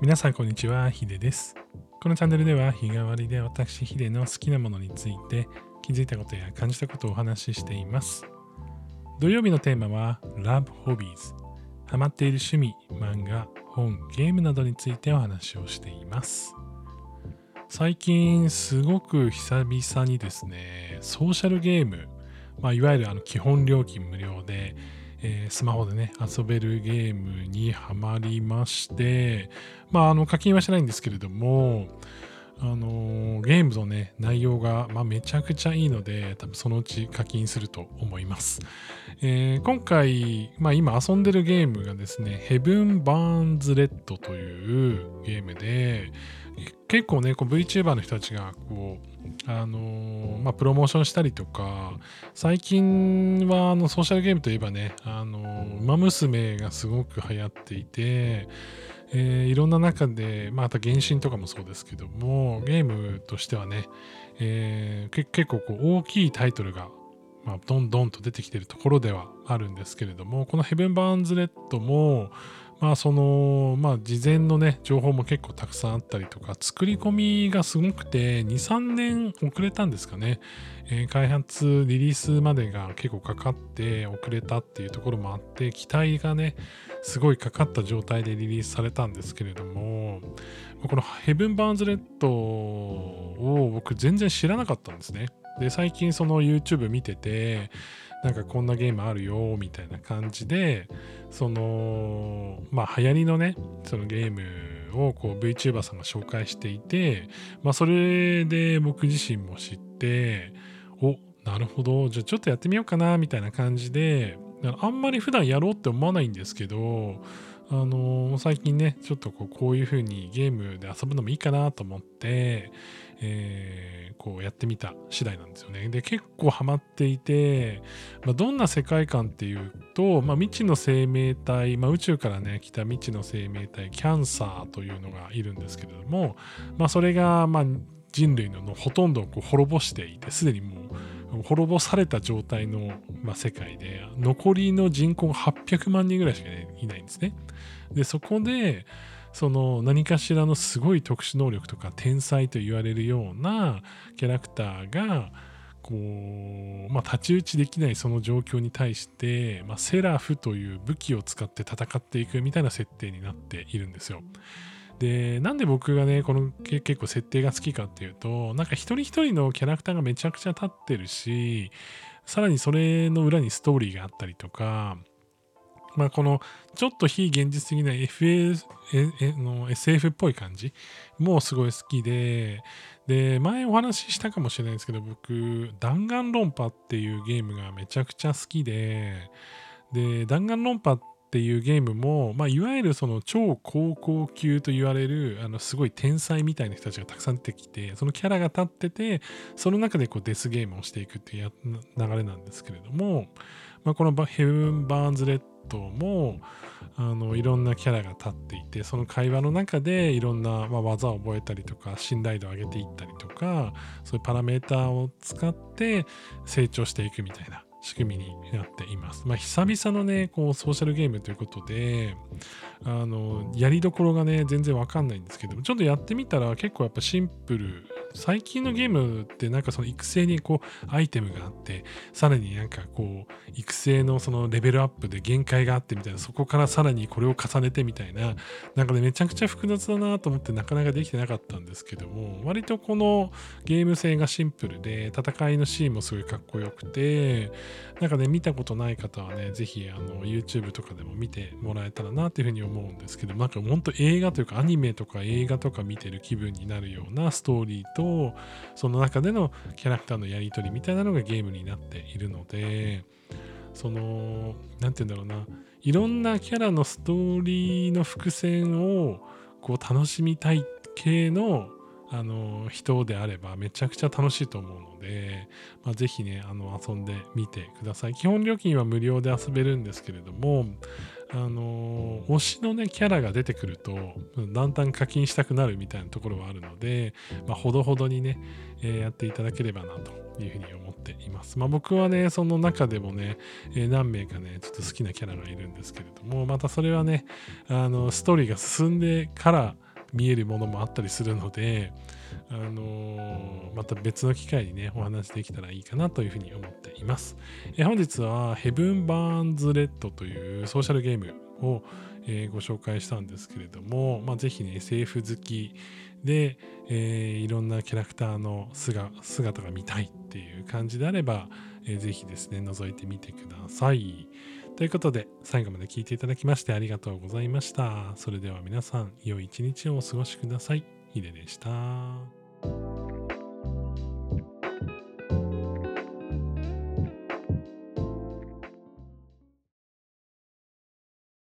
皆さんこんにちは、ヒデです。このチャンネルでは日替わりで私ヒデの好きなものについて気づいたことや感じたことをお話ししています。土曜日のテーマは Love Hobbies。ハマっている趣味、漫画、本、ゲームなどについてお話をしています。最近すごく久々にですね、ソーシャルゲーム、まあ、いわゆるあの基本料金無料で、えースマホでね、遊べるゲームにハマりまして、まあ、あの課金はしてないんですけれども、あのーゲームのね、内容が、まあ、めちゃくちゃいいので、多分そのうち課金すると思います。えー今回、まあ、今遊んでるゲームがですね、Heaven Burns Red というゲームで、結構ね、VTuber の人たちが、こう、あのーまあ、プロモーションしたりとか、最近はあのソーシャルゲームといえばね、あのー、ウマ娘がすごく流行っていて、えーいろんな中で、まあ、あと原神とかもそうですけども、ゲームとしてはね、えー結構こう大きいタイトルが、まあ、どんどんと出てきてるところではあるんですけれども、このヘブン・バーンズ・レッドも、まあその、まあ事前のね、情報も結構たくさんあったりとか、作り込みがすごくて、2、3年遅れたんですかね。えー開発、リリースまでが結構かかって遅れたっていうところもあって、期待がね、すごいかかった状態でリリースされたんですけれども、このヘブン・バーンズ・レッドを僕全然知らなかったんですね。で、最近その YouTube 見てて、なんかこんなゲームあるよみたいな感じで、その、まあ流行りのね、そのゲームをこう VTuber さんが紹介していて、まあそれで僕自身も知って、お、なるほど、じゃあちょっとやってみようかなみたいな感じで、あんまり普段やろうって思わないんですけど、あのー最近ね、ちょっとこうこういう風にゲームで遊ぶのもいいかなと思って、えーこうやってみた次第なんですよね。で、結構ハマっていて、まあ、どんな世界観っていうと、まあ、未知の生命体、まあ、宇宙からね、来た未知の生命体、キャンサーというのがいるんですけれども、まあ、それが、まあ、人類のほとんどをこう滅ぼしていて、すでにもう滅ぼされた状態の、まあ、世界で、残りの人口が800万人ぐらいしかいないんですね。で、そこで、その何かしらのすごい特殊能力とか天才と言われるようなキャラクターがこう、まあ、太刀打ちできないその状況に対して、まあ、セラフという武器を使って戦っていくみたいな設定になっているんですよ。でなんで僕がねこの結構設定が好きかっていうとなんか一人一人のキャラクターがめちゃくちゃ立ってるしさらにそれの裏にストーリーがあったりとかまあこのちょっと非現実的な FA の SF っぽい感じもすごい好きでで前お話ししたかもしれないですけど僕弾丸論破っていうゲームがめちゃくちゃ好きでで弾丸論破っていうゲームも、まあ、いわゆるその超高校級と言われるあのすごい天才みたいな人たちがたくさん出てきてそのキャラが立っててその中でこうデスゲームをしていくっていう流れなんですけれども、まあ、このヘブン・バーンズ・レッドもあのいろんなキャラが立っていてその会話の中でいろんな、まあ、技を覚えたりとか信頼度を上げていったりとかそういうパラメーターを使って成長していくみたいな仕組みになっています。まあ、久々のね、こうソーシャルゲームということで、あの、やりどころがね、全然わかんないんですけど、ちょっとやってみたら結構やっぱシンプル。最近のゲームってなんかその育成にこうアイテムがあって、さらになんかこう育成のそのレベルアップで限界があってみたいな、そこからさらにこれを重ねてみたいな、なんかね、めちゃくちゃ複雑だなと思ってなかなかできてなかったんですけども、割とこのゲーム性がシンプルで、戦いのシーンもすごいかっこよくて、なんかね、見たことない方はね、ぜひあの YouTube とかでも見てもらえたらなっていうふうに思うんですけど、なんか本当映画というかアニメとか映画とか見てる気分になるようなストーリーと、その中でのキャラクターのやり取りみたいなのがゲームになっているので、その、何て言うんだろうな、いろんなキャラのストーリーの伏線をこう楽しみたい系のあの人であればめちゃくちゃ楽しいと思うので、まあ、ぜひねあの遊んでみてください基本料金は無料で遊べるんですけれどもあの推しのねキャラが出てくるとだんだん課金したくなるみたいなところはあるので、まあ、ほどほどにね、えーやっていただければなというふうに思っています。まあ、僕はね、その中でもね、えー何名かね、ちょっと好きなキャラがいるんですけれども、またそれはね、あの、ストーリーが進んでから見えるものもあったりするので、あのー、また別の機会にね、お話できたらいいかなというふうに思っています。え本日は Heaven Burns Red というソーシャルゲームを、えー、ご紹介したんですけれども、まあ、ぜひね、SF 好きで、えー、いろんなキャラクターの姿が見たいっていう感じであれば、えー、ぜひですね、覗いてみてください。ということで、最後まで聞いていただきましてありがとうございました。それでは皆さん、良い一日をお過ごしください。ヒデでした。